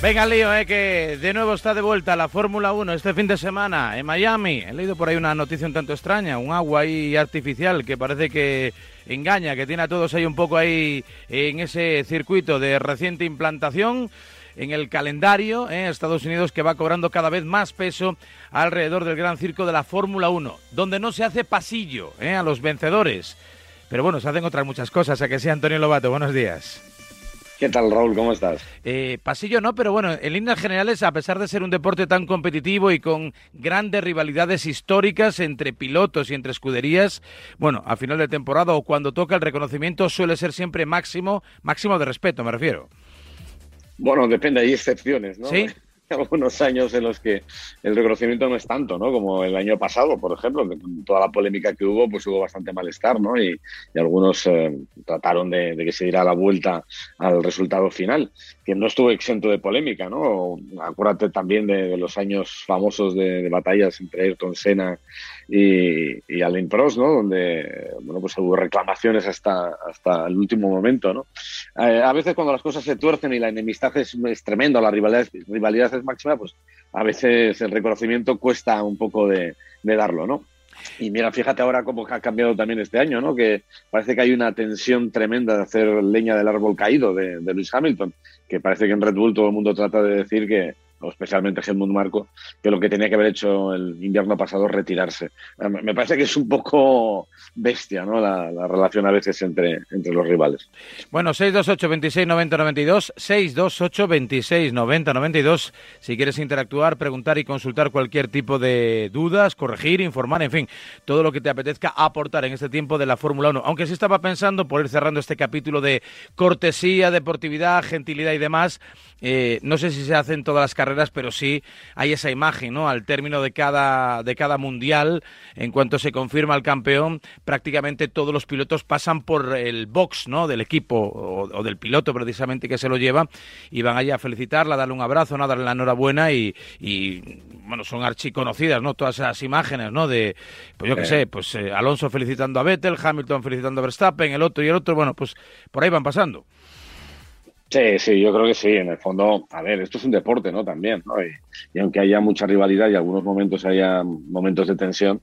Venga, lío, eh, que de nuevo está de vuelta la Fórmula 1 este fin de semana en Miami. He leído por ahí una noticia un tanto extraña, un agua ahí artificial que parece que engaña, que tiene a todos ahí un poco ahí en ese circuito de reciente implantación en el calendario en Estados Unidos que va cobrando cada vez más peso alrededor del gran circo de la Fórmula 1, donde no se hace pasillo eh, a los vencedores. Pero bueno, se hacen otras muchas cosas. A que sea Antonio Lobato, buenos días. ¿Qué tal, Raúl? ¿Cómo estás? Eh, pasillo no, pero bueno, en líneas generales, a pesar de ser un deporte tan competitivo y con grandes rivalidades históricas entre pilotos y entre escuderías, bueno, a final de temporada o cuando toca el reconocimiento suele ser siempre máximo, máximo de respeto, me refiero. Bueno, depende, hay excepciones, ¿no? Sí. algunos años en los que el reconocimiento no es tanto, ¿no? Como el año pasado, por ejemplo, con toda la polémica que hubo, pues hubo bastante malestar, ¿no? Y, algunos eh, trataron de, que se diera la vuelta al resultado final, que no estuvo exento de polémica, ¿no? Acuérdate también de, los años famosos de, batallas entre Ayrton Senna y, y Alain Prost, ¿no? Donde, bueno, pues hubo reclamaciones hasta, hasta el último momento, ¿no? Eh, a veces cuando las cosas se tuercen y la enemistad es, es tremenda, la rivalidad, rivalidad máxima, pues a veces el reconocimiento cuesta un poco de, darlo, ¿no? Y mira, fíjate ahora cómo ha cambiado también este año, ¿no? Que parece que hay una tensión tremenda de hacer leña del árbol caído de, de Lewis Hamilton, que parece que en Red Bull todo el mundo trata de decir que, o especialmente Helmut Marco, que lo que tenía que haber hecho el invierno pasado es retirarse. Me parece que es un poco bestia ¿no? la, relación a veces entre, entre los rivales. Bueno, 628 26 90 92, 628 26 90 92, si quieres interactuar, preguntar y consultar cualquier tipo de dudas, corregir, informar, en fin, todo lo que te apetezca aportar en este tiempo de la Fórmula 1. Aunque sí estaba pensando, por ir cerrando este capítulo de cortesía, deportividad, gentilidad y demás, eh, no sé si se hacen todas las carreras, pero sí hay esa imagen, ¿no? Al término de cada, de cada mundial, en cuanto se confirma el campeón, prácticamente todos los pilotos pasan por el box, ¿no? Del equipo o, del piloto precisamente que se lo lleva y van allá a felicitarla, a darle un abrazo, ¿no? a darle la enhorabuena y, bueno, son archiconocidas, ¿no? Todas esas imágenes, ¿no? De, pues yo qué sé, pues eh, Alonso felicitando a Vettel, Hamilton felicitando a Verstappen, el otro y el otro, bueno, pues por ahí van pasando. Sí, sí, yo creo que sí. En el fondo, a ver, esto es un deporte, ¿no? También, ¿no? Y, aunque haya mucha rivalidad y algunos momentos haya momentos de tensión,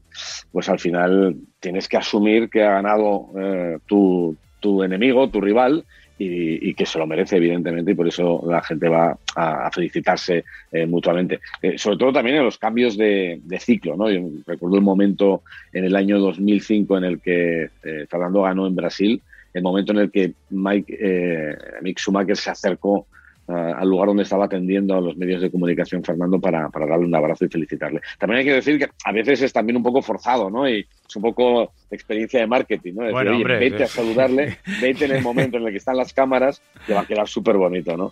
pues al final tienes que asumir que ha ganado eh, tu, tu enemigo, tu rival, y, que se lo merece, evidentemente, y por eso la gente va a, felicitarse eh, mutuamente. Eh, sobre todo también en los cambios de, ciclo, ¿no? Yo recuerdo un momento en el año 2005 en el que Fernando ganó en Brasil el momento en el que Mike, eh, Mick Schumacher se acercó eh, al lugar donde estaba atendiendo a los medios de comunicación Fernando para, darle un abrazo y felicitarle. También hay que decir que a veces es también un poco forzado, ¿no? Y es un poco experiencia de marketing, ¿no? Decir, vete a saludarle, vete en el momento en el que están las cámaras, te va a quedar súper bonito, ¿no?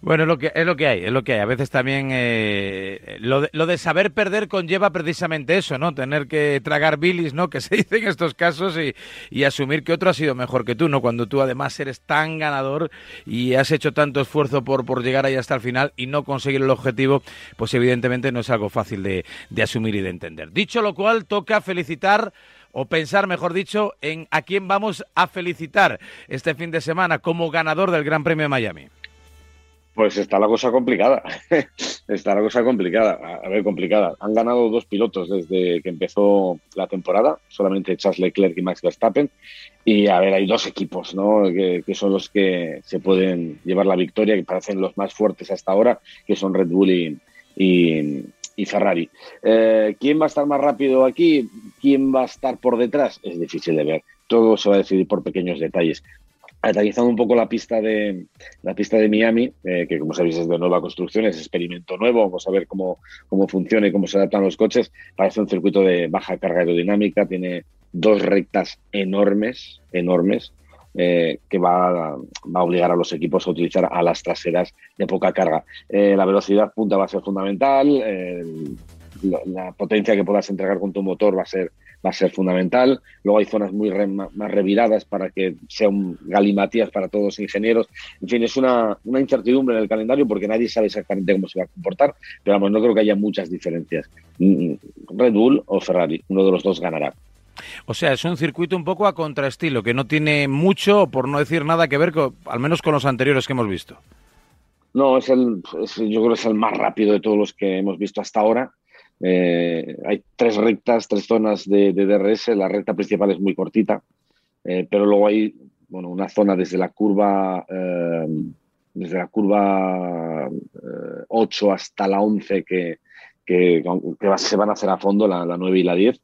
Bueno, lo que, es lo que hay, es lo que hay. A veces también eh, lo, de, lo, de, saber perder conlleva precisamente eso, ¿no? Tener que tragar bilis, ¿no? Que se dice en estos casos y, y, asumir que otro ha sido mejor que tú, ¿no? Cuando tú además eres tan ganador y has hecho tanto esfuerzo por, por llegar ahí hasta el final y no conseguir el objetivo, pues evidentemente no es algo fácil de, de asumir y de entender. Dicho lo cual, toca felicitar o pensar, mejor dicho, en a quién vamos a felicitar este fin de semana como ganador del Gran Premio de Miami. Pues está la cosa complicada. está la cosa complicada. A ver, complicada. Han ganado dos pilotos desde que empezó la temporada, solamente Charles Leclerc y Max Verstappen. Y a ver, hay dos equipos, ¿no? Que, son los que se pueden llevar la victoria, que parecen los más fuertes hasta ahora, que son Red Bull y, Ferrari. Eh, ¿Quién va a estar más rápido aquí? ¿Quién va a estar por detrás? Es difícil de ver. Todo se va a decidir por pequeños detalles analizando un poco la pista de la pista de Miami, eh, que como sabéis es de nueva construcción, es experimento nuevo, vamos a ver cómo, cómo funciona y cómo se adaptan los coches. Parece un circuito de baja carga aerodinámica, tiene dos rectas enormes, enormes, eh, que va, va, a obligar a los equipos a utilizar a las traseras de poca carga. Eh, la velocidad punta va a ser fundamental, la potencia que puedas entregar con tu motor va a ser va a ser fundamental. Luego hay zonas muy más reviradas para que sea un galimatías para todos los ingenieros. En fin, es una, una, incertidumbre en el calendario porque nadie sabe exactamente cómo se va a comportar, pero vamos, no creo que haya muchas diferencias. Mm, Red Bull o Ferrari, uno de los dos ganará. O sea, es un circuito un poco a contraestilo, que no tiene mucho, por no decir nada, que ver, con, al menos con los anteriores que hemos visto. No, es el, yo creo que es el más rápido de todos los que hemos visto hasta ahora. Eh, hay tres rectas, tres zonas de, DRS. La recta principal es muy cortita, eh, pero luego hay bueno, una zona desde la curva eh, desde la curva 8 hasta la 11 que, se van a hacer a fondo, la, la, 9 y la 10.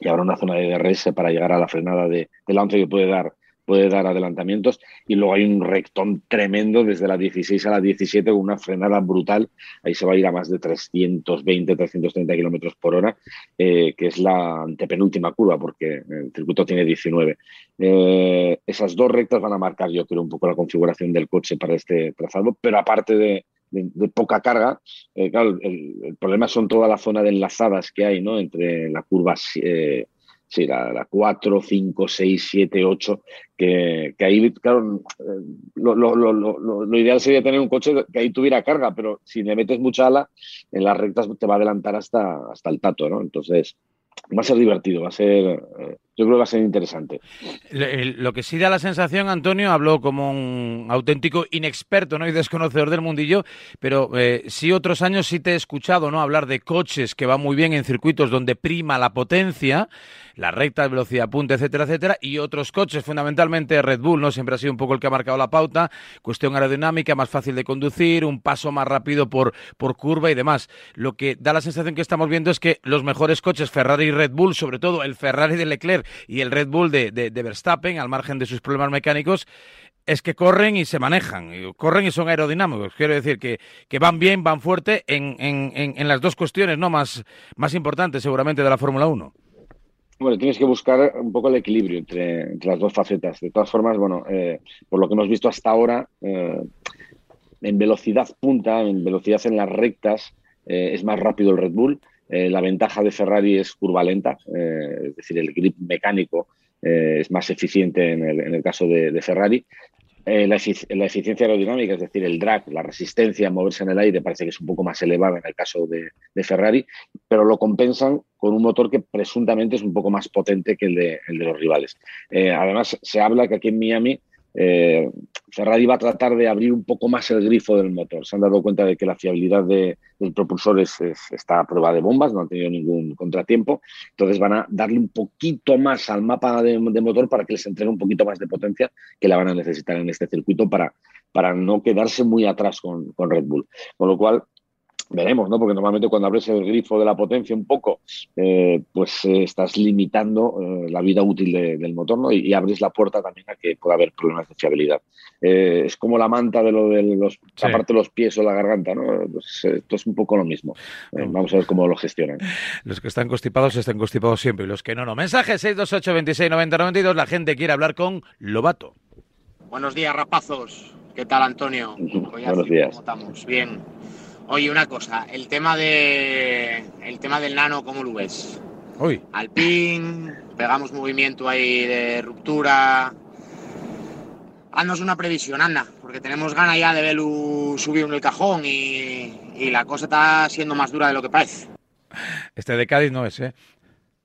Y habrá una zona de DRS para llegar a la frenada de, de la 11 que puede dar puede dar adelantamientos y luego hay un rectón tremendo desde la 16 a la 17 con una frenada brutal. Ahí se va a ir a más de 320, 330 kilómetros por hora, eh, que es la antepenúltima curva porque el circuito tiene 19. Eh, esas dos rectas van a marcar, yo creo, un poco la configuración del coche para este trazado, pero aparte de, poca carga. Eh, el, problema son toda la zona de enlazadas que hay ¿no? entre la curva sí, la, 4, 5, 6, 7, 8, que, que ahí, claro, lo, lo, lo, lo, ideal sería tener un coche que ahí tuviera carga, pero si le metes mucha ala, en las rectas te va a adelantar hasta, hasta el tato, ¿no? Entonces, va a ser divertido, va a ser, eh, yo creo que va a ser interesante. Lo que sí da la sensación, Antonio, habló como un auténtico inexperto ¿no? y desconocedor del mundillo, pero eh, sí otros años sí te he escuchado ¿no? hablar de coches que van muy bien en circuitos donde prima la potencia, la recta, velocidad punta, etcétera, etcétera, y otros coches, fundamentalmente Red Bull, ¿no? Siempre ha sido un poco el que ha marcado la pauta, cuestión aerodinámica, más fácil de conducir, un paso más rápido por, por curva y demás. Lo que da la sensación que estamos viendo es que los mejores coches, Ferrari y Red Bull, sobre todo el Ferrari de Leclerc y el Red Bull de, de, Verstappen, al margen de sus problemas mecánicos, es que corren y se manejan, corren y son aerodinámicos. Quiero decir que, que van bien, van fuerte en, en, en, las dos cuestiones no más, más importantes seguramente de la Fórmula 1. Bueno, tienes que buscar un poco el equilibrio entre, las dos facetas. De todas formas, bueno, eh, por lo que hemos visto hasta ahora, eh, en velocidad punta, en velocidad en las rectas, eh, es más rápido el Red Bull. La ventaja de Ferrari es curva lenta, es decir, el grip mecánico es más eficiente en el, caso de, Ferrari. Eh, la, eficiencia aerodinámica, es decir, el drag, la resistencia a moverse en el aire, parece que es un poco más elevada en el caso de, Ferrari, pero lo compensan con un motor que presuntamente es un poco más potente que el de, los rivales. Eh, además, se habla que aquí en Miami eh, Ferrari va a tratar de abrir un poco más el grifo del motor. Se han dado cuenta de que la fiabilidad del propulsor está a prueba de bombas, no han tenido ningún contratiempo. Entonces van a darle un poquito más al mapa de, motor para que les entregue un poquito más de potencia que la van a necesitar en este circuito para, para no quedarse muy atrás con, con Red Bull. Con lo cual, veremos, ¿no? Porque normalmente cuando abres el grifo de la potencia un poco, eh, pues eh, estás limitando eh, la vida útil del motor, ¿no? Y, abres la puerta también a que pueda haber problemas de fiabilidad. es como la manta de lo de los, aparte de los pies o la garganta, ¿no? Pues, esto es un poco lo mismo. vamos a ver cómo lo gestionan. Los que están constipados están constipados siempre y los que no, no. Mensaje 628 26 90 92. La gente quiere hablar con Lobato. Buenos días, rapazos. ¿Qué tal, Antonio? Buenos días. ¿Cómo estamos? Bien. Oye, una cosa, el tema de el tema del nano, ¿cómo lo ves? Uy. Alpín, pegamos movimiento ahí de ruptura. Haznos una previsión, anda, porque tenemos ganas ya de verlo subir en el cajón y, la cosa está siendo más dura de lo que parece. Este de Cádiz no es, ¿eh?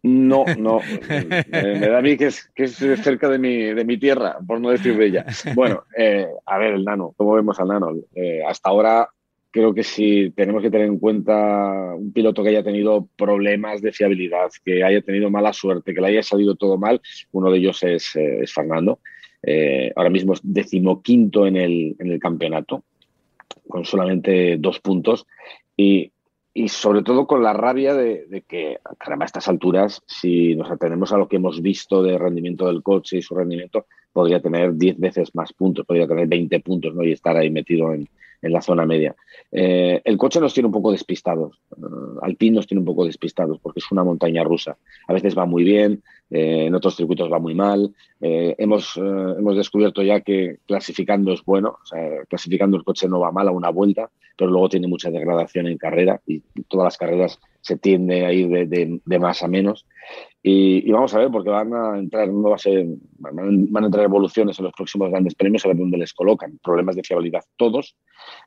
No, no. me, da a mí que es, que es cerca de mi, de mi tierra, por no decir bella. Bueno, eh, a ver, el nano, ¿cómo vemos al nano? Eh, hasta ahora creo que si tenemos que tener en cuenta un piloto que haya tenido problemas de fiabilidad, que haya tenido mala suerte, que le haya salido todo mal, uno de ellos es, eh, Fernando. Eh, ahora mismo es decimoquinto en el, en el campeonato, con solamente dos puntos. Y, y sobre todo con la rabia de, de, que, caramba, a estas alturas, si nos atendemos a lo que hemos visto de rendimiento del coche y su rendimiento, podría tener 10 veces más puntos, podría tener 20 puntos ¿no? y estar ahí metido en, en la zona media. Eh, el coche nos tiene un poco despistados, uh, Alpine nos tiene un poco despistados porque es una montaña rusa. A veces va muy bien, eh, en otros circuitos va muy mal. hemos, hemos descubierto ya que clasificando es bueno, o sea, clasificando el coche no va mal a una vuelta, pero luego tiene mucha degradación en carrera y todas las carreras se tiende a ir de, de, más a menos. Y, vamos a ver, porque van a entrar, no va a ser, van a entrar evoluciones en los próximos grandes premios, a ver dónde les colocan. Problemas de fiabilidad todos.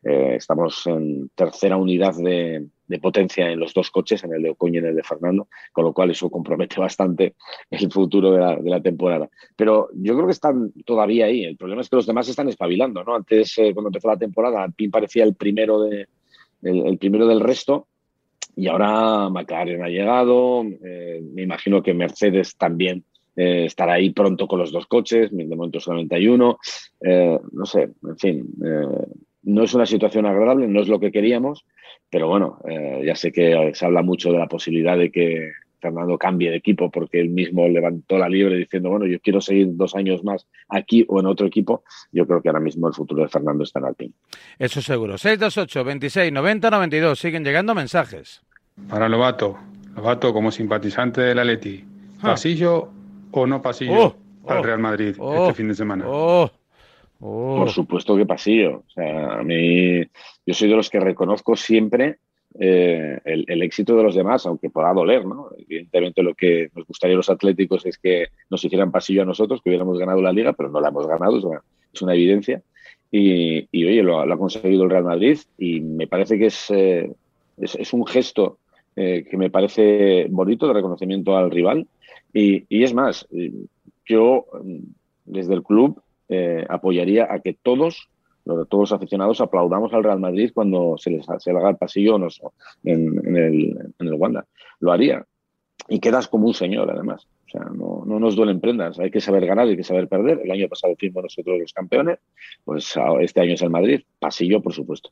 Eh, estamos en tercera unidad de, potencia en los dos coches, en el de Ocoño y en el de Fernando, con lo cual eso compromete bastante el futuro de la, temporada. Pero yo creo que están todavía ahí. El problema es que los demás están espabilando. ¿no? Antes, eh, cuando empezó la temporada, Pin parecía el primero, de, el, primero del resto. Y ahora McLaren ha llegado, eh, me imagino que Mercedes también eh, estará ahí pronto con los dos coches, de momento solamente hay uno. no sé, en fin, no es una situación agradable, no es lo que queríamos, pero bueno, eh, ya sé que se habla mucho de la posibilidad de que Fernando cambie de equipo porque él mismo levantó la libre diciendo, bueno, yo quiero seguir dos años más aquí o en otro equipo. Yo creo que ahora mismo el futuro de Fernando está en Alpine. Eso seguro. 628 26 90 92. Siguen llegando mensajes. Para Lobato. Lobato como simpatizante del Atleti. Ah. ¿Pasillo o no pasillo oh, al oh, Real Madrid este oh, fin de semana? Por oh. supuesto que pasillo. O sea, a mí, yo soy de los que reconozco siempre eh, el, éxito de los demás, aunque pueda doler, ¿no? Evidentemente lo que nos gustaría a los atléticos es que nos hicieran pasillo a nosotros, que hubiéramos ganado la liga, pero no la hemos ganado, es una, evidencia. Y, oye, lo, ha conseguido el Real Madrid y me parece que es, eh, es, un gesto eh, que me parece bonito de reconocimiento al rival. Y, y es más, yo desde el club eh, apoyaría a que todos, todos los aficionados aplaudamos al Real Madrid cuando se les se haga el pasillo en, el, Wanda. Lo haría. Y quedas como un señor, además. O sea, no, no, nos duelen prendas. Hay que saber ganar, hay que saber perder. El año pasado fuimos nosotros los campeones. Pues este año es el Madrid. Pasillo, por supuesto.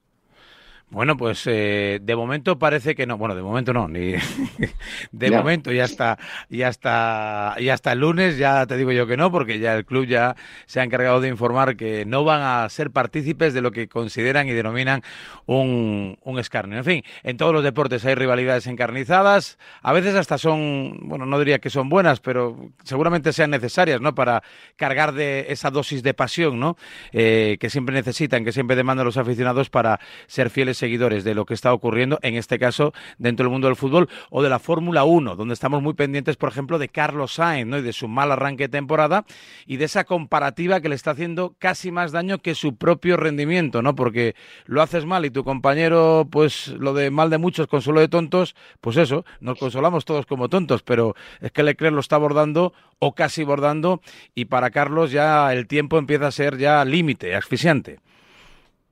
Bueno, pues eh, de momento parece que no. Bueno, de momento no, ni de momento ya está, ya está, ya está el lunes. Ya te digo yo que no, porque ya el club ya se ha encargado de informar que no van a ser partícipes de lo que consideran y denominan un, un escarnio. En fin, en todos los deportes hay rivalidades encarnizadas. A veces hasta son, bueno, no diría que son buenas, pero seguramente sean necesarias, ¿no? Para cargar de esa dosis de pasión, ¿no? Eh, que siempre necesitan, que siempre demandan los aficionados para ser fieles seguidores de lo que está ocurriendo, en este caso dentro del mundo del fútbol o de la Fórmula 1, donde estamos muy pendientes, por ejemplo, de Carlos Sainz ¿no? y de su mal arranque de temporada y de esa comparativa que le está haciendo casi más daño que su propio rendimiento, ¿no? Porque lo haces mal y tu compañero, pues lo de mal de muchos, consuelo de tontos, pues eso, nos consolamos todos como tontos, pero es que Leclerc lo está abordando o casi bordando y para Carlos ya el tiempo empieza a ser ya límite, asfixiante.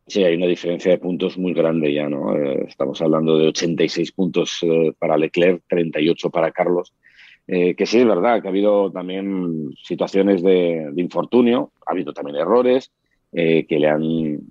Sí, hay una diferencia de puntos muy grande ya, ¿no? Eh, estamos hablando de 86 puntos eh, para Leclerc, 38 para Carlos. Eh, que sí, es verdad que ha habido también situaciones de, infortunio, ha habido también errores que le han,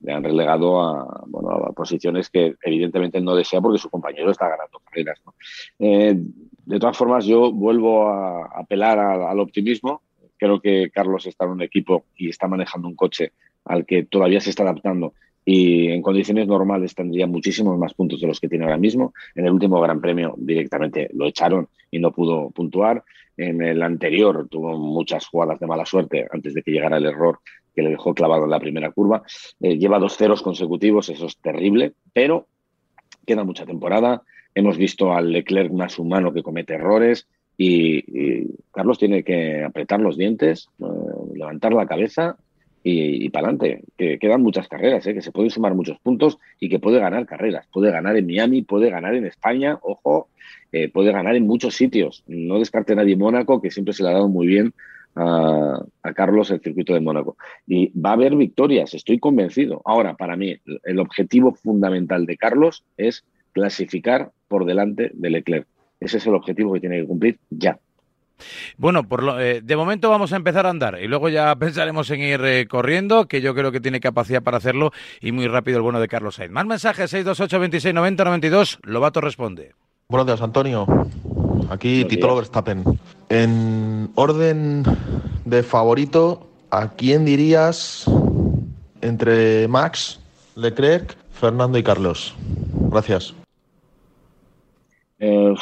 le han relegado a, bueno, a posiciones que evidentemente no desea porque su compañero está ganando carreras. ¿no? de todas formas, yo vuelvo a apelar al optimismo. Creo que Carlos está en un equipo y está manejando un coche al que todavía se está adaptando y en condiciones normales tendría muchísimos más puntos de los que tiene ahora mismo. En el último Gran Premio directamente lo echaron y no pudo puntuar. En el anterior tuvo muchas jugadas de mala suerte antes de que llegara el error que le dejó clavado en la primera curva. Eh, lleva dos ceros consecutivos, eso es terrible, pero queda mucha temporada. Hemos visto al Leclerc más humano que comete errores y, Carlos tiene que apretar los dientes, eh, levantar la cabeza y, para adelante, que quedan muchas carreras, ¿eh? que se pueden sumar muchos puntos y que puede ganar carreras. Puede ganar en Miami, puede ganar en España, ojo, eh, puede ganar en muchos sitios. No descarte nadie Mónaco, que siempre se le ha dado muy bien a, Carlos el circuito de Mónaco. Y va a haber victorias, estoy convencido. Ahora, para mí, el objetivo fundamental de Carlos es clasificar por delante de Leclerc. Ese es el objetivo que tiene que cumplir ya. Bueno, por lo, eh, de momento vamos a empezar a andar y luego ya pensaremos en ir eh, corriendo, que yo creo que tiene capacidad para hacerlo y muy rápido el bueno de Carlos Sainz. Más mensajes, 628 26 90 92, Lobato responde. Buenos días, Antonio. Aquí Tito Verstappen. En orden de favorito, ¿a quién dirías entre Max, Leclerc, Fernando y Carlos? Gracias. Eh,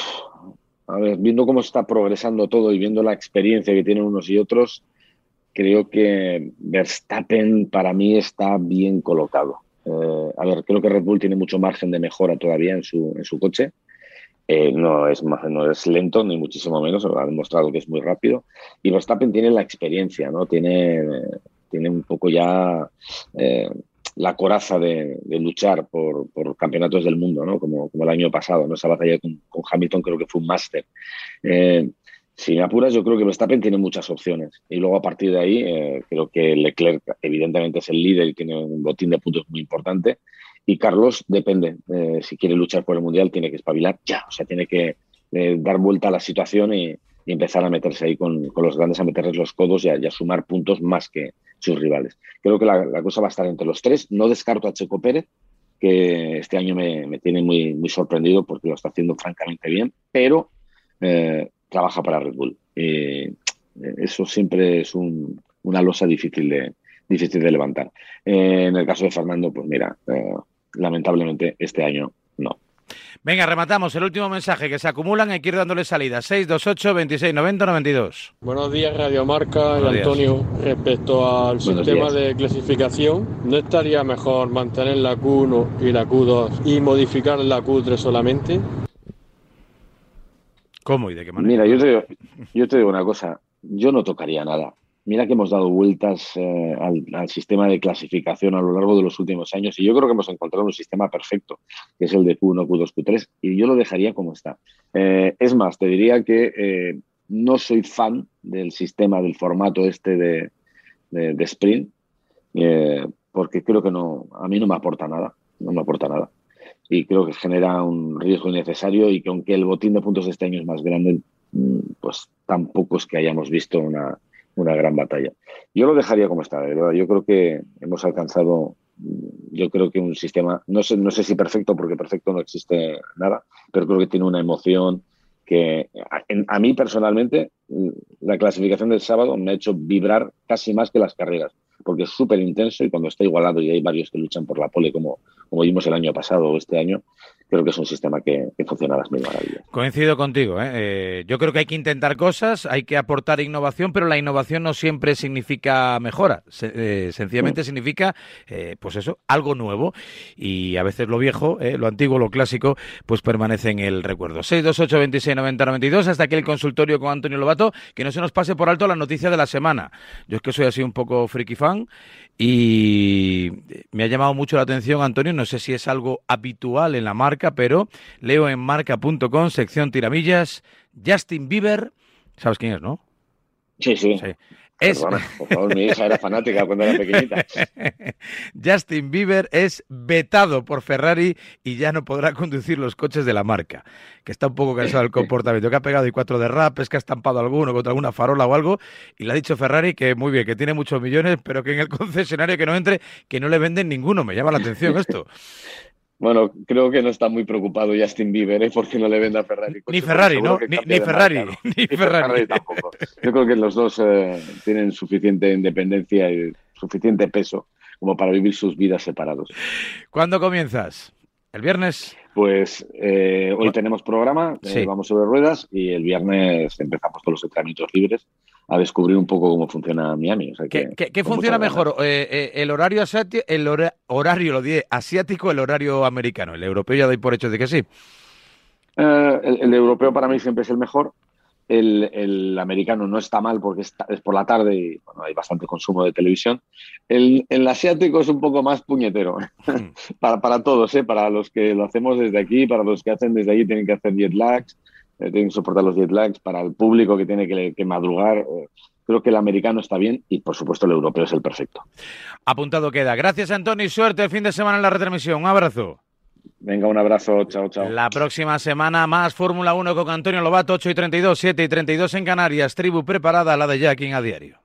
a ver, viendo cómo está progresando todo y viendo la experiencia que tienen unos y otros, creo que Verstappen para mí está bien colocado. Eh, a ver, creo que Red Bull tiene mucho margen de mejora todavía en su, en su coche. Eh, no, es, no es lento, ni muchísimo menos, ha demostrado que es muy rápido. Y Verstappen tiene la experiencia, ¿no? Tiene, tiene un poco ya eh, la coraza de, luchar por, campeonatos del mundo, ¿no? Como, como, el año pasado, ¿no? Esa batalla con, Hamilton creo que fue un máster. Eh, si me apuras, yo creo que Verstappen tiene muchas opciones. Y luego a partir de ahí, eh, creo que Leclerc evidentemente es el líder y tiene un botín de puntos muy importante. Y Carlos depende. Eh, si quiere luchar por el Mundial, tiene que espabilar ya. O sea, tiene que dar vuelta a la situación y, empezar a meterse ahí con, los grandes, a meterles los codos y a, sumar puntos más que sus rivales. Creo que la, cosa va a estar entre los tres. No descarto a Checo Pérez, que este año me, tiene muy, sorprendido porque lo está haciendo francamente bien, pero eh, trabaja para Red Bull. Eh, eso siempre es una losa difícil de, difícil de levantar. Eh, en el caso de Fernando, pues mira, lamentablemente este año no. Venga, rematamos el último mensaje que se acumulan, hay que ir dándole salida. 628 26 90 92. Buenos días, Radio Marca y Antonio. Respecto al sistema de clasificación, ¿no estaría mejor mantener la Q1 y la Q2 y modificar la Q3 solamente? ¿Cómo y de qué manera? Mira, yo te, digo, yo te digo una cosa, yo no tocaría nada. Mira que hemos dado vueltas eh, al, sistema de clasificación a lo largo de los últimos años y yo creo que hemos encontrado un sistema perfecto, que es el de Q1, Q2, Q3, y yo lo dejaría como está. Eh, es más, te diría que eh, no soy fan del sistema, del formato este de, de, sprint, porque creo que no, a mí no me aporta nada, no me aporta nada. Y creo que genera un riesgo innecesario y que aunque el botín de puntos de este año es más grande, mm, pues tampoco es que hayamos visto una una gran batalla. Yo lo dejaría como está, de verdad. Yo creo que hemos alcanzado, yo creo que un sistema, no sé, no sé si perfecto, porque perfecto no existe nada, pero creo que tiene una emoción que a, mí personalmente la clasificación del sábado me ha hecho vibrar casi más que las carreras porque es súper intenso y cuando está igualado y hay varios que luchan por la pole como, como vimos el año pasado o este año, creo que es un sistema que, funciona a las mil maravillas. Coincido contigo. ¿eh? ¿eh? yo creo que hay que intentar cosas, hay que aportar innovación, pero la innovación no siempre significa mejora. Eh, sencillamente mm. significa, eh, pues eso, algo nuevo. Y a veces lo viejo, lo antiguo, lo clásico, pues permanece en el recuerdo. 628 26 90 92 hasta aquí el consultorio con Antonio Lobato. Que no se nos pase por alto la noticia de la semana. Yo es que soy así un poco friki fan y me ha llamado mucho la atención, Antonio, no sé si es algo habitual en la marca, pero leo en marca.com, sección tiramillas, Justin Bieber, ¿sabes quién es, no? Sí, sí. sí. Es... por favor, mi hija era fanática cuando era pequeñita. Justin Bieber es vetado por Ferrari y ya no podrá conducir los coches de la marca. Que está un poco cansado del comportamiento, que ha pegado y cuatro derrapes, que ha estampado alguno contra alguna farola o algo. Y le ha dicho Ferrari que muy bien, que tiene muchos millones, pero que en el concesionario que no entre, que no le venden ninguno. Me llama la atención esto. Bueno, creo que no está muy preocupado Justin Bieber ¿eh? porque no le vende a Ferrari. Ni Ferrari, ¿no? Ni, Ferrari, ni, Ferrari. tampoco. Yo creo que los dos eh, tienen suficiente independencia y suficiente peso como para vivir sus vidas separados. ¿Cuándo comienzas? ¿El viernes? Pues eh, hoy tenemos programa, eh, vamos sobre ruedas y el viernes empezamos con los entrenamientos libres a descubrir un poco cómo funciona Miami. ¿Qué, funciona mejor? Eh, ¿El horario asiático, el horario, lo diré, asiático el horario americano? El europeo ya doy por hecho de que sí. el, europeo para mí siempre es el mejor. El, americano no está mal porque es, por la tarde y bueno, hay bastante consumo de televisión. El, asiático es un poco más puñetero hmm. para, para todos, ¿eh? para los que lo hacemos desde aquí, para los que hacen desde allí tienen que hacer jet lags, eh, tienen que soportar los jet lags, para el público que tiene que, madrugar. Eh, creo que el americano está bien y por supuesto el europeo es el perfecto. Apuntado queda. Gracias Antonio y suerte el fin de semana en la retransmisión. Un abrazo. Venga, un abrazo, chao, chao. La próxima semana más Fórmula 1 con Antonio Lobato, 8 y 32, 7 y 32 en Canarias, tribu preparada, la de Jacking a diario.